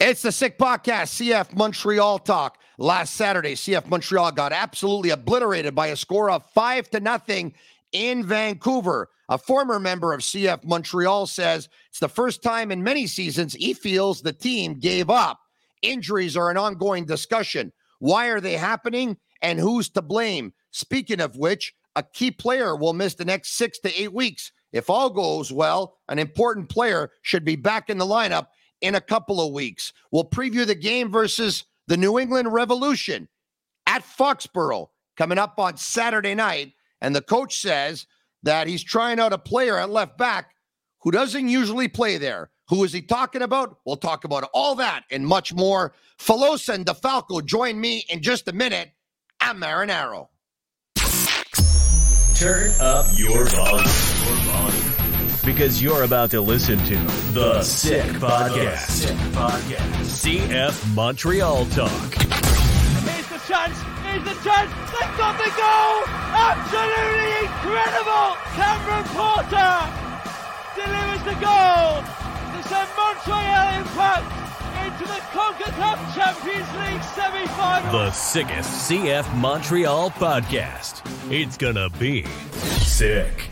It's the Sick Podcast, CF Montreal talk. Last Saturday, CF Montreal got absolutely obliterated by a score of five to nothing in Vancouver. A former member of CF Montreal says it's the first time in many seasons he feels the team gave up. Injuries are an ongoing discussion. Why are they happening and who's to blame? Speaking of which, a key player will miss the next six to eight weeks. If all goes well, an important player should be back in the lineup in a couple of weeks. We'll preview the game versus the New England Revolution at Foxborough coming up on Saturday night. And the coach says that he's trying out a player at left back who doesn't usually play there. Who is he talking about? We'll talk about all that and much more. Filosa and DeFalco join me in just a minute. I'm Marinaro. Turn up your volume because you're about to listen to The Sick Podcast. Sick Podcast. CF Montreal Talk. Here's the chance. Here's the chance. They've got the goal. Absolutely incredible. Cameron Porter delivers the goal to send Montreal Impact into the CONCACAF Champions League semi-final. The sickest CF Montreal podcast. It's gonna be sick.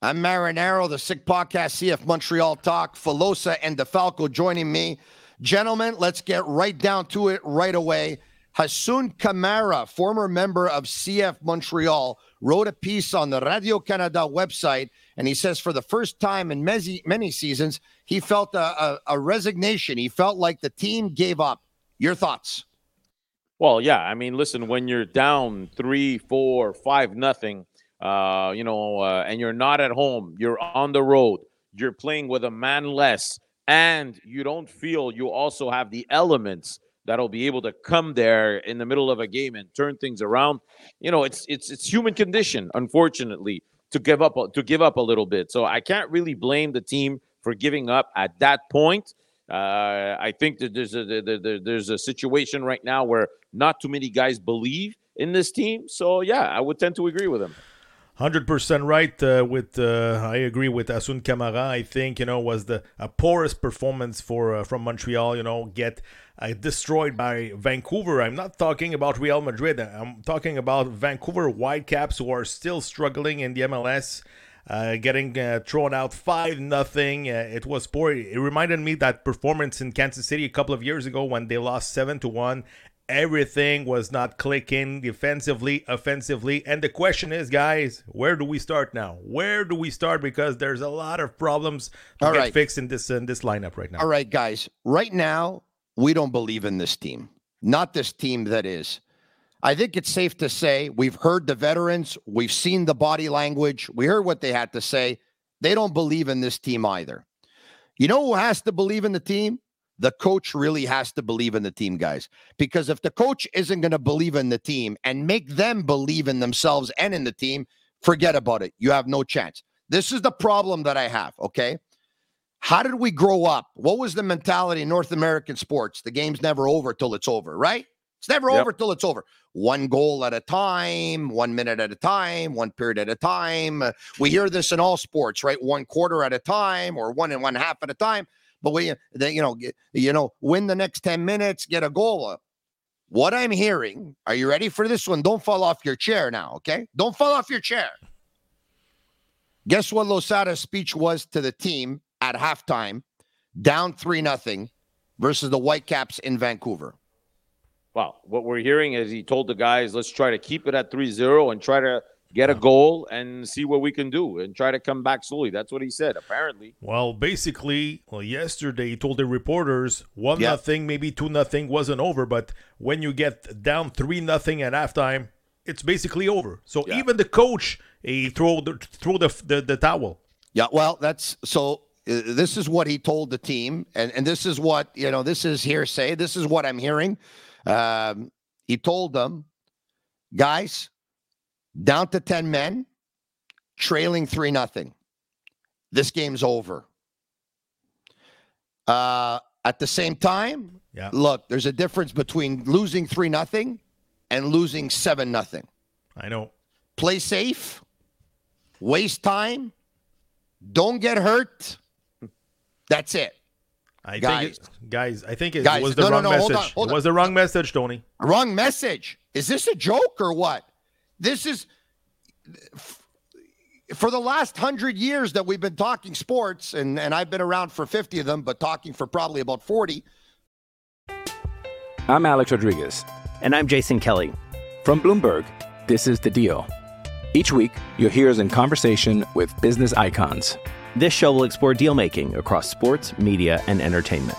I'm Marinaro, the Sick Podcast, CF Montreal Talk, Filosa and DeFalco joining me. Gentlemen, let's get right down to it right away. Hassoun Camara, former member of CF Montreal, wrote a piece on the Radio Canada website, and he says for the first time in many, many seasons, he felt a, a, a resignation. He felt like the team gave up. Your thoughts? Well, yeah. I mean, listen, when you're down three, four, five, nothing – uh, you know, uh, and you're not at home, you're on the road, you're playing with a man less, and you don't feel you also have the elements that'll be able to come there in the middle of a game and turn things around. You know, it's it's it's human condition, unfortunately, to give up to give up a little bit. So I can't really blame the team for giving up at that point. Uh, I think that there's a there's a situation right now where not too many guys believe in this team. So yeah, I would tend to agree with him. Hundred percent right. Uh, with uh, I agree with Hassoun Camara. I think you know was the poorest performance for uh, from Montreal. You know, get uh, destroyed by Vancouver. I'm not talking about Real Madrid. I'm talking about Vancouver Whitecaps who are still struggling in the MLS. Uh, getting uh, thrown out five nothing. It was poor. It reminded me that performance in Kansas City a couple of years ago when they lost seven to one everything was not clicking defensively, offensively. And the question is, guys, where do we start now? Where do we start? Because there's a lot of problems to All get right. fixed in this in this lineup right now. All right, guys. Right now, we don't believe in this team. Not this team that is. I think it's safe to say we've heard the veterans, we've seen the body language, we heard what they had to say. They don't believe in this team either. You know who has to believe in the team? The coach really has to believe in the team, guys. Because if the coach isn't going to believe in the team and make them believe in themselves and in the team, forget about it. You have no chance. This is the problem that I have, okay? How did we grow up? What was the mentality in North American sports? The game's never over till it's over, right? It's never yep. over till it's over. One goal at a time, one minute at a time, one period at a time. Uh, we hear this in all sports, right? One quarter at a time or one and one half at a time but we, they, you know, get, you know, win the next 10 minutes, get a goal. What I'm hearing, are you ready for this one? Don't fall off your chair now, okay? Don't fall off your chair. Guess what Losada's speech was to the team at halftime, down three nothing, versus the Whitecaps in Vancouver? Well, what we're hearing is he told the guys, let's try to keep it at 3-0 and try to get a goal and see what we can do and try to come back slowly. That's what he said, apparently. Well, basically, well, yesterday he told the reporters one Yeah. nothing, maybe two nothing wasn't over, but when you get down three nothing at halftime, it's basically over. So Yeah. even the coach he throw the throw the, the the towel. Yeah, well, that's so. Uh, this is what he told the team, and and this is what you know. This is hearsay. This is what I'm hearing. Um, he told them, guys, down to ten men, trailing three nothing. This game's over. Uh, at the same time, Yeah. look, there's a difference between losing three nothing and losing seven nothing. I know. Play safe, waste time, don't get hurt. That's it. I Guys. think it, guys, I think it Guys, was the no, no, wrong no, message. hold on, hold it on. was the wrong message, Tony. Wrong message. Is this a joke or what? This is for the last hundred years that we've been talking sports, and, and I've been around for 50 of them, but talking for probably about 40. I'm Alex Rodriguez. And I'm Jason Kelly. From Bloomberg, this is The Deal. Each week, you'll hear us in conversation with business icons. This show will explore deal making across sports, media, and entertainment.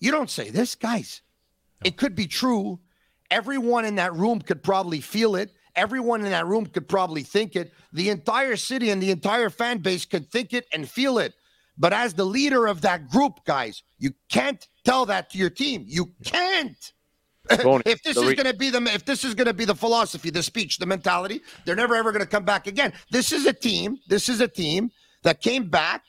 You don't say this, guys. It could be true. Everyone in that room could probably feel it. Everyone in that room could probably think it. The entire city and the entire fan base could think it and feel it. But as the leader of that group, guys, you can't tell that to your team. You can't. If this is re- going to be the if this is going to be the philosophy, the speech, the mentality, they're never ever going to come back again. This is a team. This is a team that came back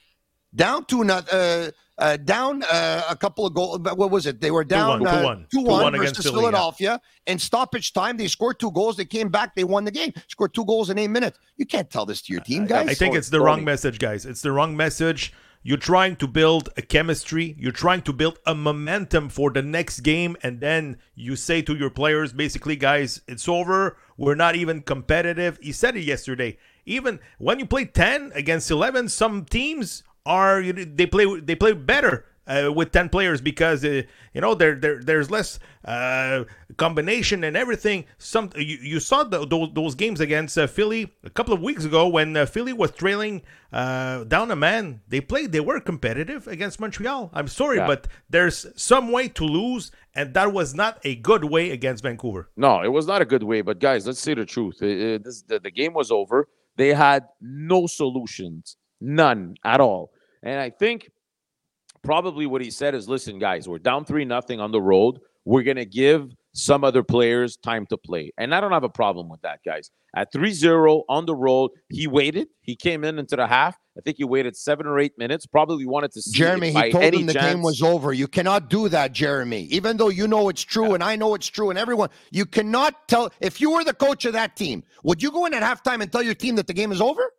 down to another. Uh, uh, down uh, a couple of goals. What was it? They were down 2-1, uh, 2-1. 2-1 2-1 versus yeah. Philadelphia. In stoppage time, they scored two goals. They came back. They won the game. Scored two goals in eight minutes. You can't tell this to your team, guys. I think it's the wrong message, guys. It's the wrong message. You're trying to build a chemistry. You're trying to build a momentum for the next game, and then you say to your players, basically, guys, it's over. We're not even competitive. He said it yesterday. Even when you play ten against eleven, some teams are they play they play better uh, with 10 players because uh, you know there there there's less uh, combination and everything some you, you saw the, those, those games against uh, Philly a couple of weeks ago when uh, Philly was trailing uh, down a man they played they were competitive against Montreal I'm sorry Yeah. but there's some way to lose and that was not a good way against Vancouver No, it was not a good way. But guys, let's say the truth. Uh, uh, this, the, the game was over. They had no solutions, none at all. And I think probably what he said is, "Listen, guys, we're down three nothing on the road. We're gonna give some other players time to play." And I don't have a problem with that, guys. At 3-0 on the road, he waited. He came in into the half. I think he waited seven or eight minutes. Probably wanted to see Jeremy, he told any them the chance, game was over. You cannot do that, Jeremy. Even though you know it's true and I know it's true and everyone, you cannot tell. If you were the coach of that team, would you go in at halftime and tell your team that the game is over?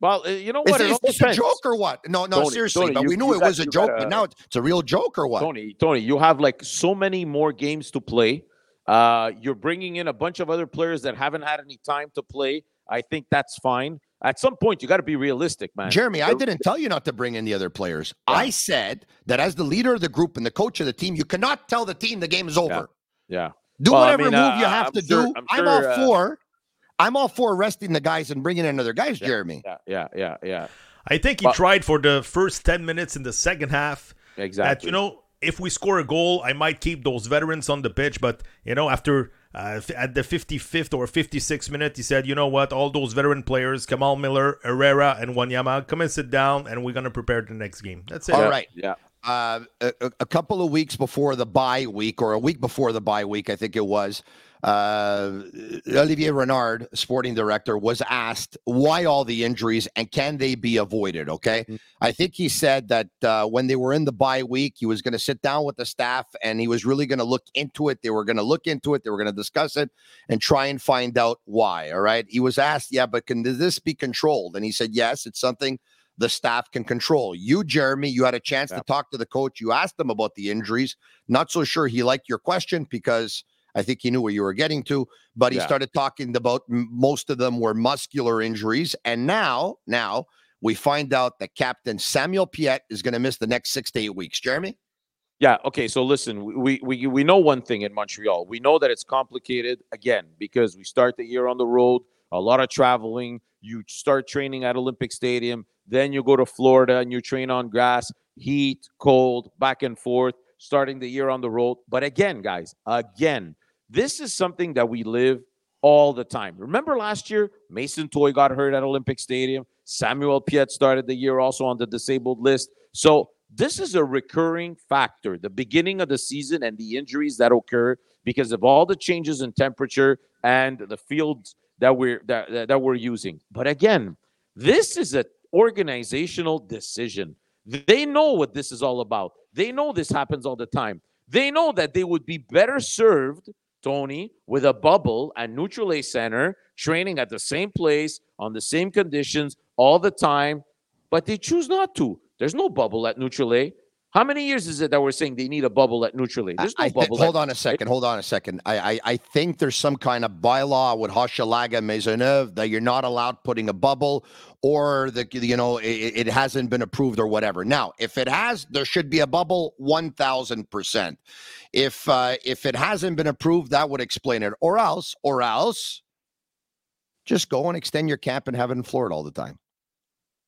Well, uh, you know Is, what? It is this a joke or what? No, no, Tony, seriously. Tony, but you- we knew it got- was a joke, gotta- but now it's, a real joke or what? Tony, Tony, you have like so many more games to play. Uh, you're bringing in a bunch of other players that haven't had any time to play. I think that's fine. At some point, you got to be realistic, man. Jeremy, I didn't tell you not to bring in the other players. I said that as the leader of the group and the coach of the team, you cannot tell the team the game is over. Yeah. Do Well, I whatever mean, move uh, you have I'm to sure- do. I'm I'm, all uh, for. I'm all for arresting the guys and bringing in other guys, Jeremy. Yeah, yeah, yeah, yeah. I think he But- tried for the first 10 minutes in the second half. That, Exactly. you know, if we score a goal, I might keep those veterans on the pitch. But, you know, after uh, at the 55th or 56th minute, he said, "You know what? All those veteran players, Kamal Miller, Herrera, and Wanyama, come and sit down, and we're gonna prepare the next game." That's it. All right. Yeah. Uh, a, a couple of weeks before the bye week, or a week before the bye week, I think it was, uh, Olivier Renard, sporting director, was asked why all the injuries and can they be avoided. Okay, mm-hmm. I think he said that uh, when they were in the bye week, he was going to sit down with the staff and he was really going to look into it. They were going to look into it. They were going to discuss it and try and find out why. All right. He was asked, yeah, but can this be controlled? And he said, yes, it's something the staff can control. You, Jeremy, you had a chance yeah. to talk to the coach. You asked him about the injuries. Not so sure he liked your question because I think he knew where you were getting to, but he yeah. started talking about most of them were muscular injuries. And now, now we find out that Captain Samuel Piette is going to miss the next six to eight weeks. Jeremy? Yeah. Okay. So listen, we we we know one thing in Montreal. We know that it's complicated again because we start the year on the road, a lot of traveling. You start training at Olympic Stadium, then you go to Florida and you train on grass, heat, cold, back and forth. Starting the year on the road. But again, guys, again, this is something that we live all the time. Remember last year, Mason Toye got hurt at Olympic Stadium. Samuel Piette started the year also on the disabled list. So this is a recurring factor, the beginning of the season and the injuries that occur because of all the changes in temperature and the fields that we're that, that we're using. But again, this is an organizational decision. They know what this is all about. They know this happens all the time. They know that they would be better served Tony, with a bubble at Nutrilait Center, training at the same place, on the same conditions, all the time, but they choose not to. There's no bubble at Nutrilait. How many years is it that we're saying they need a bubble at Nutrilait? There's no I, bubble. hold on a second. Hold on a second. I, I, I think there's some kind of bylaw with Hochelaga Maisonneuve that you're not allowed putting a bubble or the you know it, it hasn't been approved or whatever. Now, if it has, there should be a bubble. One thousand percent. If uh, if it hasn't been approved, that would explain it. Or else, or else, just go and extend your camp and have it in Florida all the time.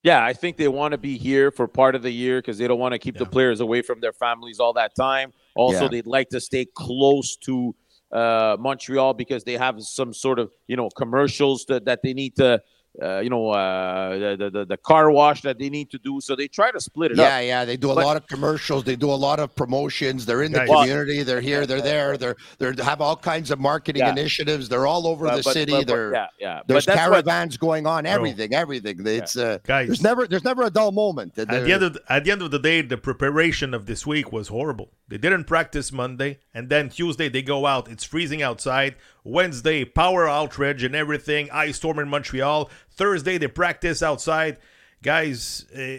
Yeah, I think they want to be here for part of the year because they don't want to keep yeah. the players away from their families all that time. Also, yeah. they'd like to stay close to uh, Montreal because they have some sort of you know commercials that, that they need to uh, you know, uh, the, the the car wash that they need to do. So they try to split it yeah, up. Yeah, yeah. They do a but, lot of commercials. They do a lot of promotions. They're in the community. They're here. They're there. They're they have all kinds of marketing yeah. initiatives. They're all over but, the but, city. they're yeah, yeah. There's caravans what, going on. Everything, everything. It's uh, guys. There's never there's never a dull moment. At the end of the, at the end of the day, the preparation of this week was horrible. They didn't practice Monday, and then Tuesday they go out. It's freezing outside. Wednesday, power outrage and everything. Ice storm in Montreal. Thursday they practice outside. Guys, uh,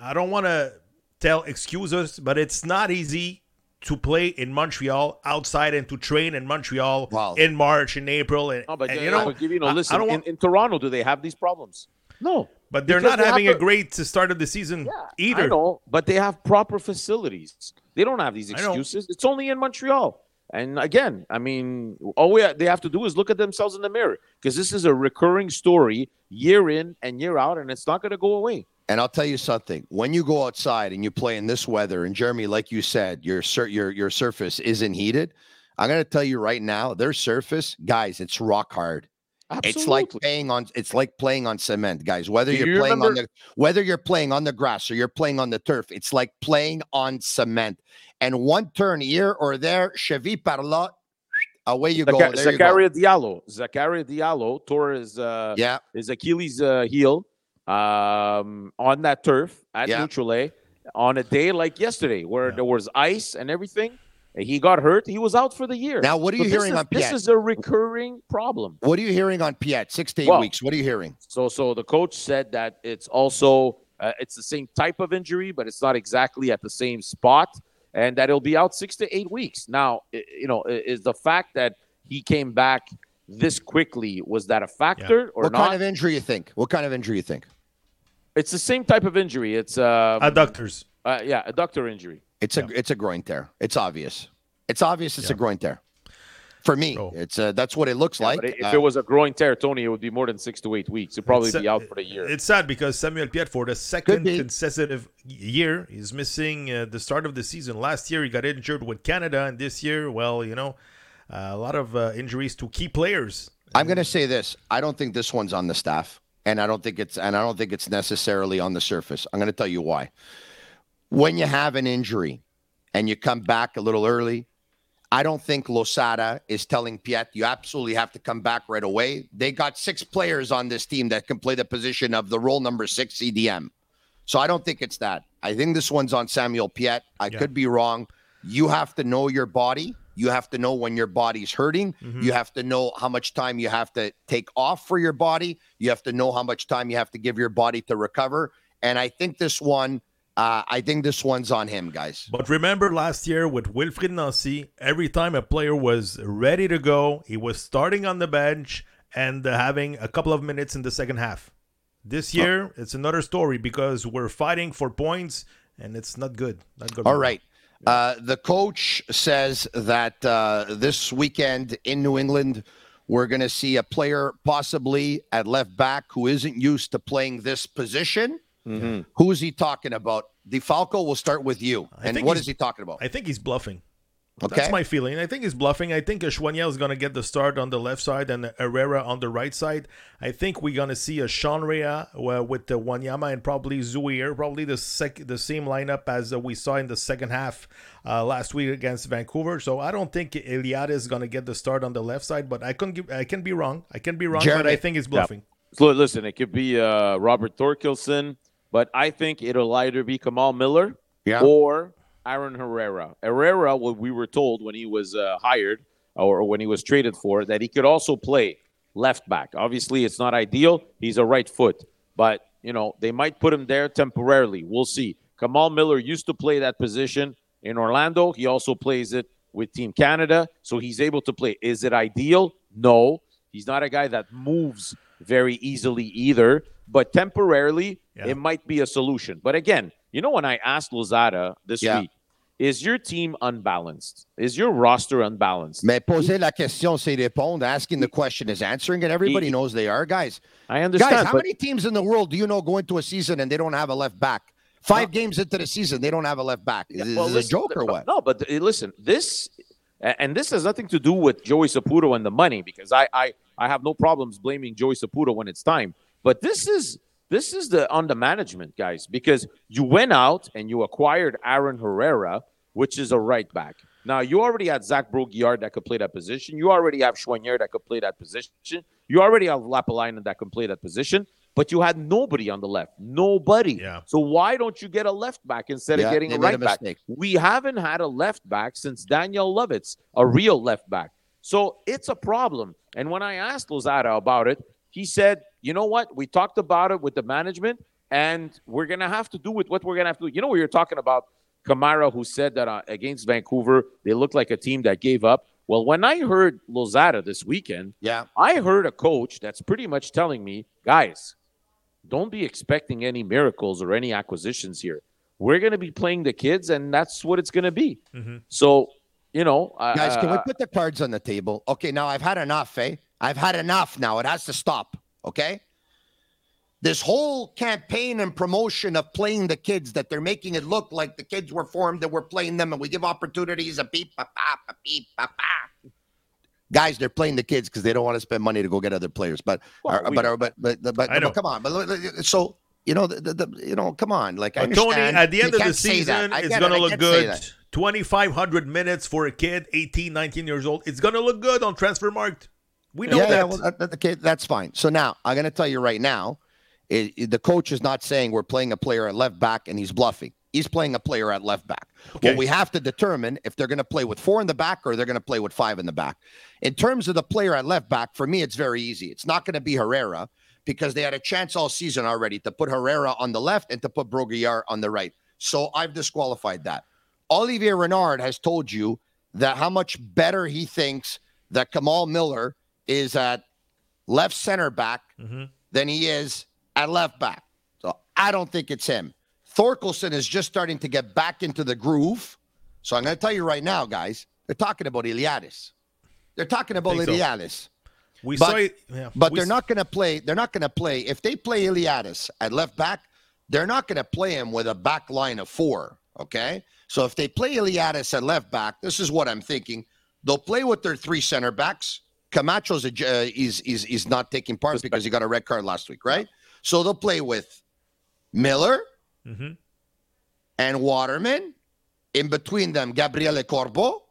I don't want to tell excuses, but it's not easy to play in Montreal outside and to train in Montreal wow. in March and April and, oh, but, and you know, but, you know listen, I, I want, in, in, Toronto do they have these problems? No. But they're not they having a great start of the season yeah, either. I know, but they have proper facilities. They don't have these excuses. It's only in Montreal. And again, I mean, all we, they have to do is look at themselves in the mirror because this is a recurring story year in and year out, and it's not going to go away. And I'll tell you something: when you go outside and you play in this weather, and Jeremy, like you said, your sur- your your surface isn't heated. I'm going to tell you right now, their surface, guys, it's rock hard. Absolutely. It's like playing on it's like playing on cement, guys. Whether you're you playing remember? on the whether you're playing on the grass or you're playing on the turf, it's like playing on cement. And one turn here or there, chevy par là, away you go. There Zakaria you go. Diallo. Zakaria Diallo tore his uh yeah his Achilles uh, heel um on that turf at yeah. Nutrilait on a day like yesterday where yeah. there was ice and everything he got hurt. He was out for the year. Now, what are you so hearing is, on Piette? This is a recurring problem. What are you hearing on Piette? Six to eight well, weeks. What are you hearing? So, so the coach said that it's also uh, it's the same type of injury, but it's not exactly at the same spot, and that it'll be out six to eight weeks. Now, you know, is the fact that he came back this quickly was that a factor yeah. or what not? What kind of injury you think? What kind of injury you think? It's the same type of injury. It's um, adductors. Uh, yeah, adductor injury. It's a it's a groin tear. It's obvious. It's obvious it's yeah. a groin tear. For me, oh. it's uh, that's what it looks yeah, like. if uh, it was a groin tear, Tony, it would be more than six to eight weeks. It'd probably be out for the year. It's sad because Samuel Piette, for the second consecutive year, is missing uh, the start of the season. Last year, he got injured with Canada, and this year, well, you know, a lot of uh, injuries to key players. I'm going to say this: I don't think this one's on the staff, and I don't think it's and I don't think it's necessarily on the surface. I'm going to tell you why. When you have an injury and you come back a little early, I don't think Losada is telling Piette you absolutely have to come back right away. They got six players on this team that can play the position of the role number six CDM. So I don't think it's that. I think this one's on Samuel Piette. I yeah. could be wrong. You have to know your body. You have to know when your body's hurting. Mm-hmm. You have to know how much time you have to take off for your body. You have to know how much time you have to give your body to recover. And I think this one uh, I think this one's on him, guys. But remember last year with Wilfried Nancy, every time a player was ready to go, he was starting on the bench and uh, having a couple of minutes in the second half. This year, oh. it's another story because we're fighting for points and it's not good. Not good. All right. Uh, the coach says that uh, this weekend in New England, we're going to see a player possibly at left back who isn't used to playing this position. Mm-hmm. Who is he talking about? DeFalco will start with you. I and what is he talking about? I think he's bluffing. Okay. That's my feeling. I think he's bluffing. I think Choinière is going to get the start on the left side and Herrera on the right side. I think we're going to see a Sean Rea uh, with the Wanyama and probably Zouhir, probably the sec- the same lineup as uh, we saw in the second half uh, last week against Vancouver. So I don't think Eliade is going to get the start on the left side, but I can give, I can be wrong. I can be wrong, Jeremy. but I think he's bluffing. Yeah. So listen, it could be uh, Robert Thorkelsson. But I think it'll either be Kamal Miller yeah. or Aaron Herrera. Herrera, what we were told when he was uh, hired or when he was traded for, that he could also play left back. Obviously, it's not ideal. He's a right foot, but you know they might put him there temporarily. We'll see. Kamal Miller used to play that position in Orlando. He also plays it with Team Canada, so he's able to play. Is it ideal? No. He's not a guy that moves very easily either, but temporarily yeah. it might be a solution. But again, you know, when I asked Losada this yeah. week, is your team unbalanced? Is your roster unbalanced? Mais poser la question, c'est répondre. Asking the question is answering it. Everybody he, knows they are, guys. I understand. Guys, how but, many teams in the world do you know go into a season and they don't have a left back? Five games into the season, they don't have a left back. Is well, this a joke or uh, what? No, but uh, listen, this and this has nothing to do with Joey Saputo and the money because I I I have no problems blaming Joey Saputo when it's time. But this is this is the on the management, guys, because you went out and you acquired Aaron Herrera, which is a right back. Now you already had Zach Brault-Guillard that could play that position. You already have Choinière that could play that position. You already have Lappalainen that can play that position, but you had nobody on the left. Nobody. Yeah. So why don't you get a left back instead yeah, of getting a right a back? We haven't had a left back since Daniel Lovitz, a real left back. So it's a problem. And when I asked Losada about it, he said, you know what? We talked about it with the management, and we're going to have to do with what we're going to have to do. You know, we were talking about Camara, who said that uh, against Vancouver, they looked like a team that gave up. Well, when I heard Losada this weekend, yeah, I heard a coach that's pretty much telling me, guys, don't be expecting any miracles or any acquisitions here. We're going to be playing the kids, and that's what it's going to be. Mm-hmm. So, you know, guys, uh, can we put the cards on the table? Okay, now I've had enough, eh? I've had enough now. It has to stop. Okay. This whole campaign and promotion of playing the kids that they're making it look like the kids were formed that we're playing them and we give opportunities a beep, a pop, a beep, a pop. Guys, they're playing the kids because they don't want to spend money to go get other players. But, well, uh, we, uh, but, but, but, but, but, but, come on. But so you know, the, the, you know, come on. Like, I Tony, at the end of the season, it's going to look good. 2,500 minutes for a kid, 18, 19 years old. It's going to look good on Transfermarkt. We know yeah, that. Yeah, well, that, okay, that's fine. So now I'm going to tell you right now, it, it, the coach is not saying we're playing a player at left back and he's bluffing. He's playing a player at left back. Okay. Well, we have to determine if they're going to play with four in the back or they're going to play with five in the back. In terms of the player at left back, for me, it's very easy. It's not going to be Herrera because they had a chance all season already to put Herrera on the left and to put Brault-Guillard on the right. So I've disqualified that. Olivier Renard has told you that how much better he thinks that Kamal Miller is at left center back mm-hmm. than he is at left back. So I don't think it's him. Thorkelsson is just starting to get back into the groove. So I'm going to tell you right now, guys, they're talking about Iliadis. They're talking about Iliadis. So. We but, saw it, yeah. but we they're not going to play. They're not going to play. If they play Iliadis at left back, they're not going to play him with a back line of four. Okay. So if they play Iliadis at left back, this is what I'm thinking. They'll play with their three center backs. Camacho's a, uh, is is is not taking part because he got a red card last week, right? So they'll play with Miller Mhm. and Waterman. In between them, Gabriele Corbo.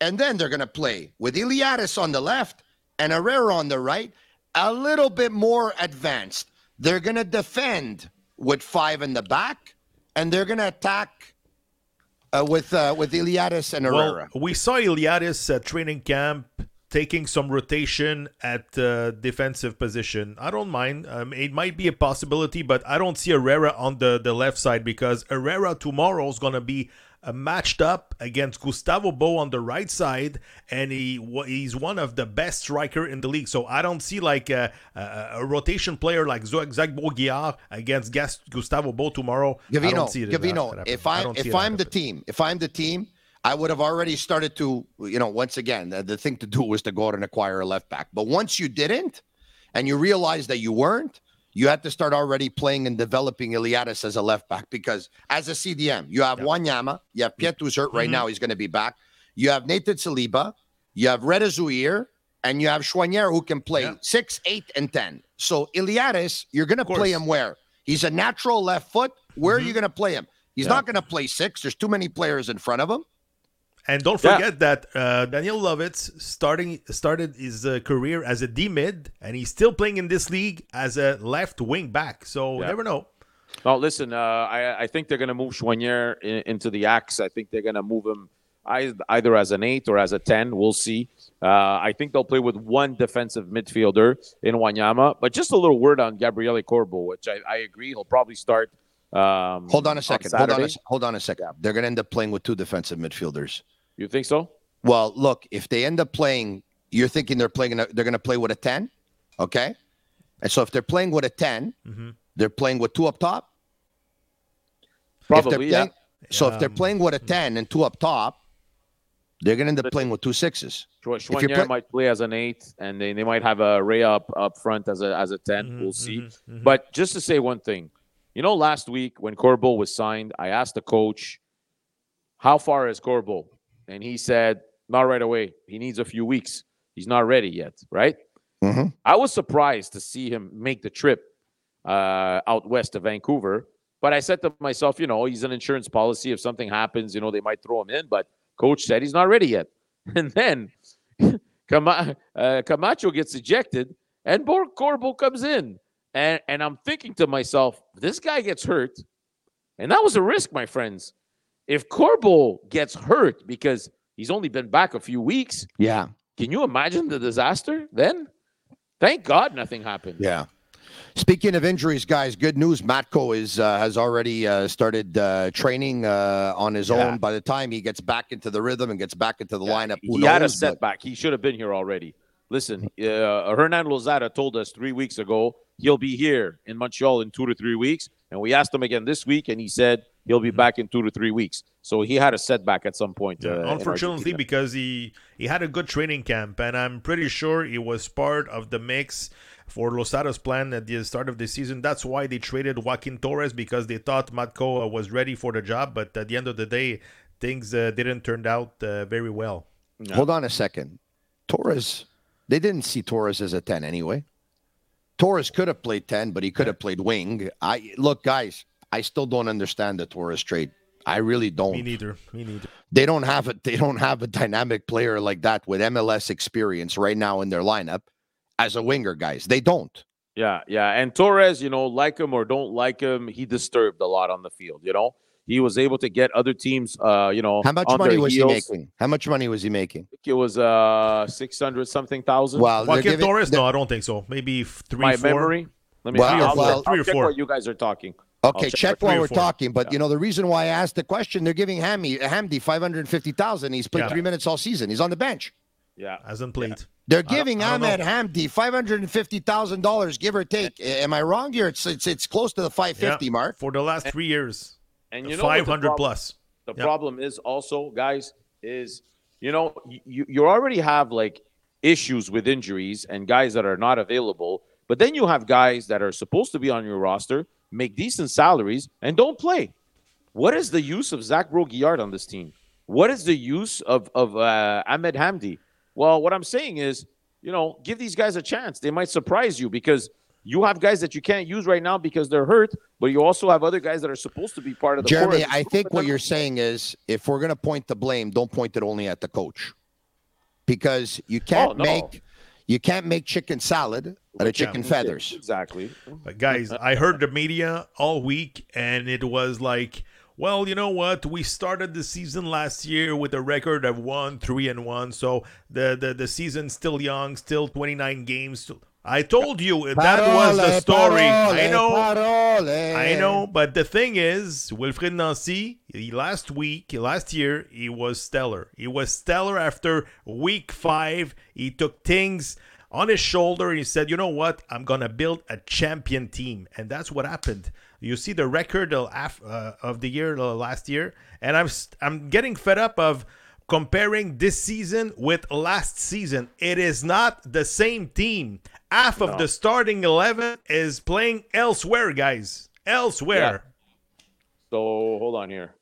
And then they're going to play with Iliadis on the left and Herrera on the right, a little bit more advanced. They're going to defend with five in the back, and they're going to attack uh, with uh, with Iliadis and Herrera. Well, we saw Iliadis at training camp taking some rotation at uh, defensive position. I don't mind. Um, it might be a possibility, but I don't see Herrera on the, the left side because Herrera tomorrow is going to be uh, matched up against Gustavo Bou on the right side, and he he's one of the best striker in the league. So I don't see like a, a, a rotation player like Zach Brault-Guillard against Gustavo Bou tomorrow. I Gavino, don't see it Gavino, if I I'm if I'm the happen. team, if I'm the team, I would have already started to, you know, once again, the, the thing to do was to go out and acquire a left back. But once you didn't, and you realized that you weren't, you had to start already playing and developing Iliadis as a left back because as a CDM, you have Wanyama, you have Piette who's hurt right Mhm. now, he's going to be back. You have Nathan Saliba, you have Reda Zouhir, and you have Choinière who can play six, eight, and ten. So Iliadis, you're going to play him where? He's a natural left foot. Where are you going to play him? He's Yeah. not going to play six. There's too many players in front of him. And don't Yeah. forget that uh, Daniel Lovitz starting started his uh, career as a D mid, and he's still playing in this league as a left wing back. So Yeah. never know. No, listen. Uh, I I think they're going to move Choinière in, into the axe. I think they're going to move him either as an eight or as a ten. We'll see. Uh, I think they'll play with one defensive midfielder in Wanyama. But just a little word on Gabriele Corbo, which I, I agree he'll probably start. Um, Hold on a second. Hold on a, hold on a second. They're going to end up playing with two defensive midfielders. You think so? Well, look, if they end up playing, you're thinking they're playing. They're going to play with a ten, okay? And so if they're playing with a 10 Mhm. they're playing with two up top. If they're Probably, yeah. playing- So if they're playing with a ten and two up top, they're going to end up playing with two sixes. Chou- If you're Choinière play- might play as an eight, and they, they might have a Rea up up front as a as a 10 Mm-hmm, we We'll see. But just to say one thing, you know, last week when Corbo was signed, I asked the coach, "How far is Corbo?" And he said, "Not right away. He needs a few weeks. He's not ready yet." Right? Mhm. I was surprised to see him make the trip uh, out west to Vancouver. But I said to myself, you know, he's an insurance policy. If something happens, you know, they might throw him in. But coach said he's not ready yet. And then Cama- uh, Camacho gets ejected, and Bor- Corbo comes in. And, and I'm thinking to myself, this guy gets hurt. And that was a risk, my friends. If Corbo gets hurt because he's only been back a few weeks, Yeah. can you imagine the disaster then? Thank God nothing happened. Yeah. Speaking of injuries, guys, good news. Matko is uh, has already uh, started uh, training uh, on his Yeah. own. By the time he gets back into the rhythm and gets back into the lineup, who he had a knows, but- setback. He should have been here already. Listen, uh, Hernan Losada told us three weeks ago he'll be here in Montreal in two to three weeks, and we asked him again this week, and he said he'll be back in two to three weeks. So he had a setback at some point. Yeah, uh, unfortunately, because he he had a good training camp, and I'm pretty sure he was part of the mix for Losada's plan at the start of the season. That's why they traded Joaquin Torres because they thought Matko uh, was ready for the job. But at the end of the day, things uh, didn't turn out uh, very well. Hold on a second. Torres, they didn't see Torres as a 10 anyway. Torres could have played 10, but he could have played wing. I look, guys, I still don't understand the Torres trade. I really don't. Me neither. Me neither. They don't have a they don't have a dynamic player like that with MLS experience right now in their lineup as a winger, guys. They don't. Yeah, yeah. And Torres, you know, like him or don't like him, he disturbed a lot on the field. You know, he was able to get other teams. Uh, you know, How much on money their was heels. he making? How much money was he making? I think it was uh six hundred something thousand. Well, they're Joaquin giving- Torres? No, I don't think so. Maybe f- three, my four. memory. Let me Well, see. I'll, well- check- I'll Three or four. what you guys are talking. I'll Okay, check check what- while we're talking. But you know the reason why I asked the question, they're giving Hammy Hamdi five hundred fifty thousand. He's played Yeah. three minutes all season. He's on the bench. Yeah. Hasn't played. They're giving I Ahmed. Hamdi five hundred and fifty thousand dollars, give or take. A- Am I wrong here? It's it's, it's close to the five fifty Yeah, mark. for the last three years. And you know what the five hundred problem- plus. The Yeah. problem is also, guys, is you know you you already have like issues with injuries and guys that are not available, but then you have guys that are supposed to be on your roster, make decent salaries, and don't play. What is the use of Zach Brault-Guillard on this team? What is the use of of uh, Ahmed Hamdi? Well, what I'm saying is, you know, give these guys a chance. They might surprise you because you have guys that you can't use right now because they're hurt, but you also have other guys that are supposed to be part of the. Jeremy, core. I think what you're saying is, if we're going to point the blame, don't point it only at the coach, because you oh, can't Oh, no. make you can't make chicken salad out of chicken feathers. Exactly. But guys, I heard the media all week, and it was like, well, you know what? We started the season last year with a record of one, three, and one. So the the, the season's still young, still 29 games. I told you that was the story. parole, I know. parole. I know, but the thing is, Wilfred Nancy, he, last week, last year, he was stellar. He was stellar after week five. He took things on his shoulder and he said, you know what? I'm going to build a champion team. And that's what happened. You see the record of, uh, of the year uh, last year, and I'm, I'm getting fed up of comparing this season with last season. It is not the same team. Half of the starting 11 is playing elsewhere, guys. Elsewhere. So hold on here.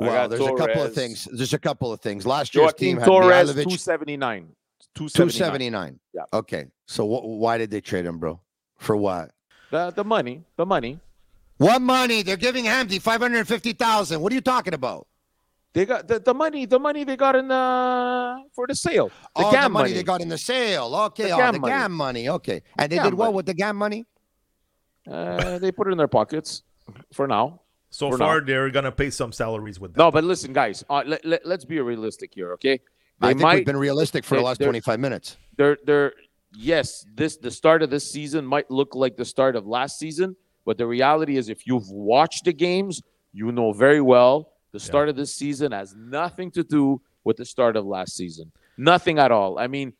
I Well, got there's a couple of things. There's a couple of things. Last year's Joaquin team had Torres, Mihailovic, 279. 279. Yeah. Okay. So wh- why did they trade him, bro? For what? The, the money. The money. What money? They're giving Hamdi 550,000. What are you talking about? They got the, the money. The money they got in the for the sale. The oh, GAM the money, they got in the sale. Okay, The oh, GAM the money. GAM money. Okay. And they GAM did what money. with the GAM money? Uh, they put it in their pockets for now. So For far, now. they're going to pay some salaries with that. No, but listen, guys. Uh, let, let, us be realistic here, okay? They I think might, we've been realistic for the last 25 minutes. They're they're yes, this the start of this season might look like the start of last season, but the reality is if you've watched the games, you know very well the start of this season has nothing to do with the start of last season. Nothing at all. I mean,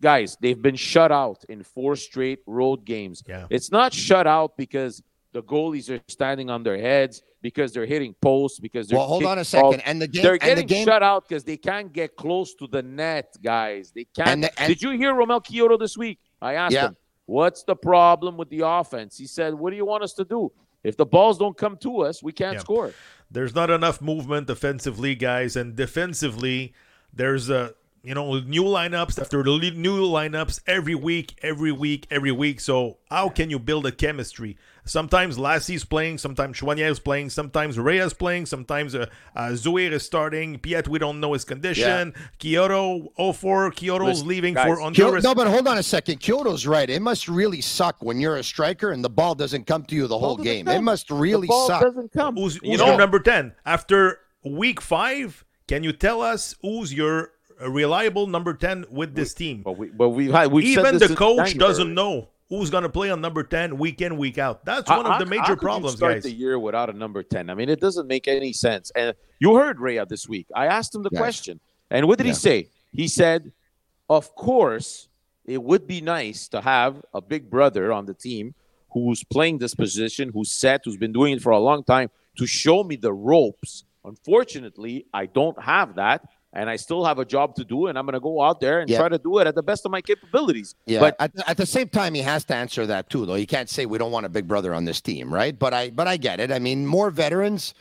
guys, they've been shut out in four straight road games. Yeah. It's not shut out because the goalies are standing on their heads, because they're hitting posts, because they're Well, hold on a second. And the game- they're and the getting game- shut out because they can't get close to the net, guys. They can't. And the- and- Did you hear Romell Quioto this week? I asked Yeah. him, "What's the problem with the offense?" He said, "What do you want us to do? If the balls don't come to us, we can't Yeah. score." There's not enough movement offensively, guys, and defensively, there's a you know new lineups after the new lineups every week, every week, every week. So how can you build a chemistry? Sometimes Lassi's playing, sometimes Choinière is playing, sometimes Rea's playing, sometimes uh, uh, Zouhir is starting. Piette, we don't know his condition. Quioto, 04, Quioto's Listen, leaving guys, for Kyo- Honduras. no, but hold on a second. Quioto's right. It must really suck when you're a striker and the ball doesn't come to you the whole doesn't game. It must really the ball suck. doesn't come. Who's, You know- your number 10? After week five, can you tell us who's your uh, reliable number 10 with this team? But we, but we had we Even the coach doesn't know who's going to play on number 10 week in, week out. That's one of the major problems, start guys. the year without a number 10 i mean it doesn't make any sense. And you heard Rea this week. I asked him the Yes. question. And what did he say? He said of course it would be nice to have a big brother on the team who's playing this position who's set who's been doing it for a long time to show me the ropes. Unfortunately i don't have that and I still have a job to do, and I'm going to go out there and Yeah. try to do it at the best of my capabilities. Yeah, But at, at the same time, he has to answer that too, though. He can't say we don't want a big brother on this team, right? But I, but I get it. I mean, more veterans,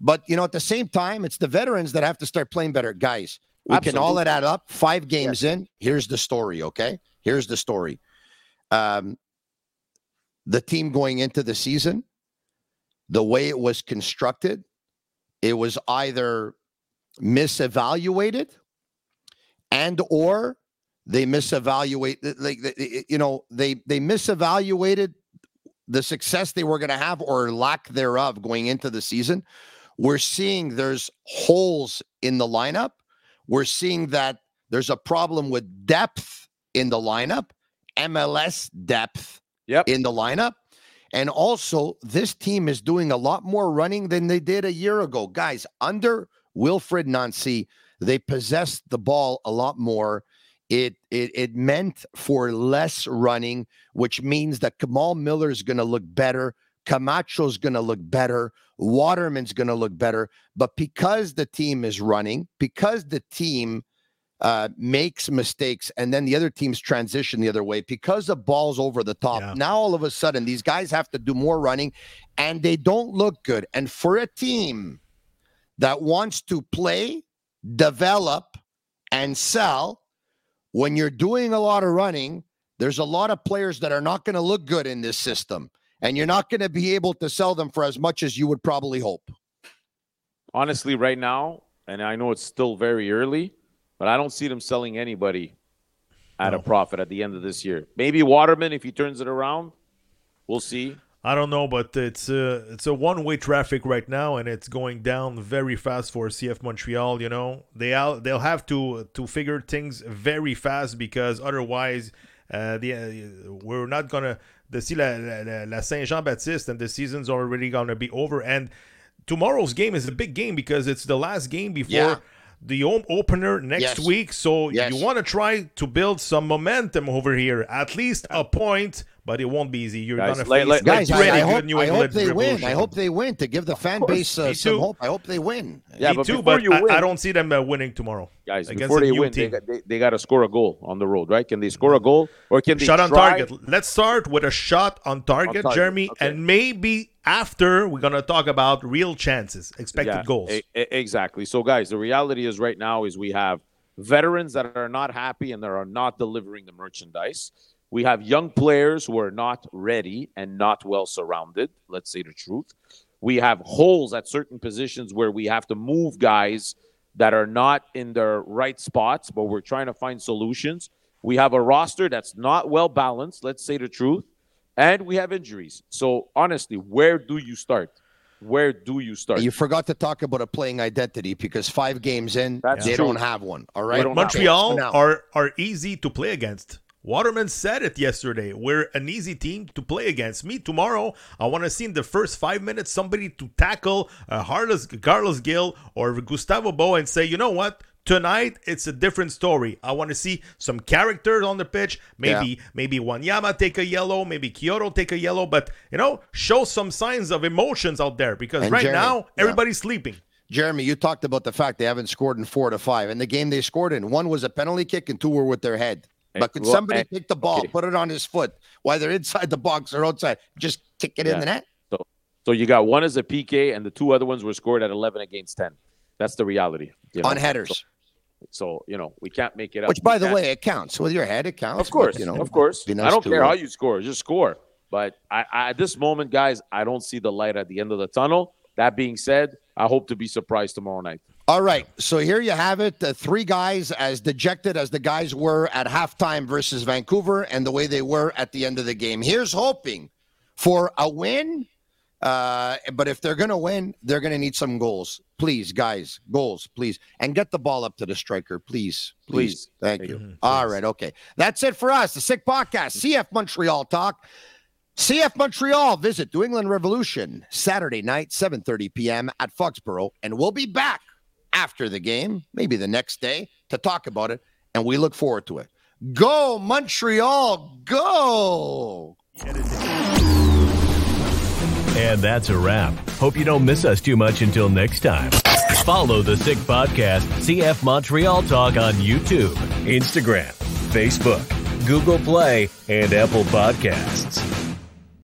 but you know, at the same time, it's the veterans that have to start playing better, guys. We can all Absolutely. add up. Five games in. Here's the story. Okay, here's the story. Um, the team going into the season, the way it was constructed, it was either misevaluated and or they misevaluate like you know they they misevaluated the success they were going to have or lack thereof going into the season. We're seeing there's holes in the lineup. We're seeing that there's a problem with depth in the lineup mls depth Yep. in the lineup. And also this team is doing a lot more running than they did a year ago. Guys under wilfred nancy they possessed the ball a lot more it it it meant for less running, which means that Kamal Miller is going to look better. Camacho's going to look better. Waterman's going to look better. But because the team is running, because the team uh, makes mistakes, and then the other teams transition the other way, because the ball's over the top, Yeah. now all of a sudden these guys have to do more running, and they don't look good. And for a team that wants to play develop, and sell. When you're doing a lot of running, there's a lot of players that are not going to look good in this system, and you're not going to be able to sell them for as much as you would probably hope. Honestly, right now, and I know it's still very early, but I don't see them selling anybody at no. a profit at the end of this year. Maybe Waterman if he turns it around. We'll see. I don't know, but it's a it's a one way traffic right now, and it's going down very fast for CF Montreal. You know, they they'll have to to figure things very fast because otherwise, uh, the uh, we're not gonna the see la, la, Saint Jean Baptiste and the season's already gonna be over. And tomorrow's game is a big game because it's the last game before. Yeah the opener next yes. week. So yes. you want to try to build some momentum over here, at least a point but it won't be easy. You're guys, gonna face like, guys. I, I, hope, I hope they win. I hope they win to give the fan base uh, some hope. I hope they win. Yeah, Me but too, but I, I, don't see them uh, winning tomorrow. Guys, before they win, team. they, they, they got to score a goal on the road, right? Can they score a goal or can they shot on target? Let's start with a shot on target, on target. Jeremy, okay. and maybe after we're gonna talk about real chances, expected yeah, goals. A- a- exactly. So, guys, the reality is right now is we have veterans that are not happy and that are not delivering the merchandise. We have young players who are not ready and not well surrounded. Let's say the truth. We have holes at certain positions where we have to move guys that are not in their right spots, but we're trying to find solutions. We have a roster that's not well balanced. Let's say the truth. And we have injuries. So, honestly, where do you start? Where do you start? You forgot to talk about a playing identity because five games in, That's they true. don't have one. All right. Montreal are are easy to play against. Waterman said it yesterday. We're an easy team to play against. Me tomorrow, I want to see in the first five minutes somebody to tackle uh, Carlos, Carlos Gil or Gustavo Bou and say, you know what? Tonight it's a different story. I want to see some characters on the pitch. Maybe yeah. maybe Wanyama take a yellow, maybe Quioto take a yellow, but you know, show some signs of emotions out there because and right Jeremy, now everybody's yeah. sleeping. Jeremy, you talked about the fact they haven't scored in four to five. And the game they scored in, one was a penalty kick and two were with their head. But could somebody take the ball, okay. put it on his foot, whether inside the box or outside, just kick it yeah. in the net? So, so you got one as a PK, and the two other ones were scored at 11 against 10. That's the reality. You know? On headers. So, so, you know, we can't make it up. Which, by the way, it counts. With your head, it counts. Of course. But, you know, of course. Nice I don't care how you score, just score. But I, I, at this moment, guys, I don't see the light at the end of the tunnel. That being said, I hope to be surprised tomorrow night. All right. So here you have it. The three guys as dejected as the guys were at halftime versus Vancouver and the way they were at the end of the game. Here's hoping for a win. Uh, but if they're going to win, they're going to need some goals. Please, guys, goals, please. And get the ball up to the striker, please. Please. please. Thank you. Mm-hmm. All right. Okay. That's it for us. The Sick Podcast, CF Montreal Talk. CF Montreal visit New England Revolution Saturday night, 7:30 p.m. at Foxborough, and we'll be back after the game, maybe the next day, to talk about it. And we look forward to it. Go, Montreal, go! And that's a wrap. Hope you don't miss us too much until next time. Follow the Sick Podcast, CF Montreal Talk on YouTube, Instagram, Facebook, Google Play, and Apple Podcasts.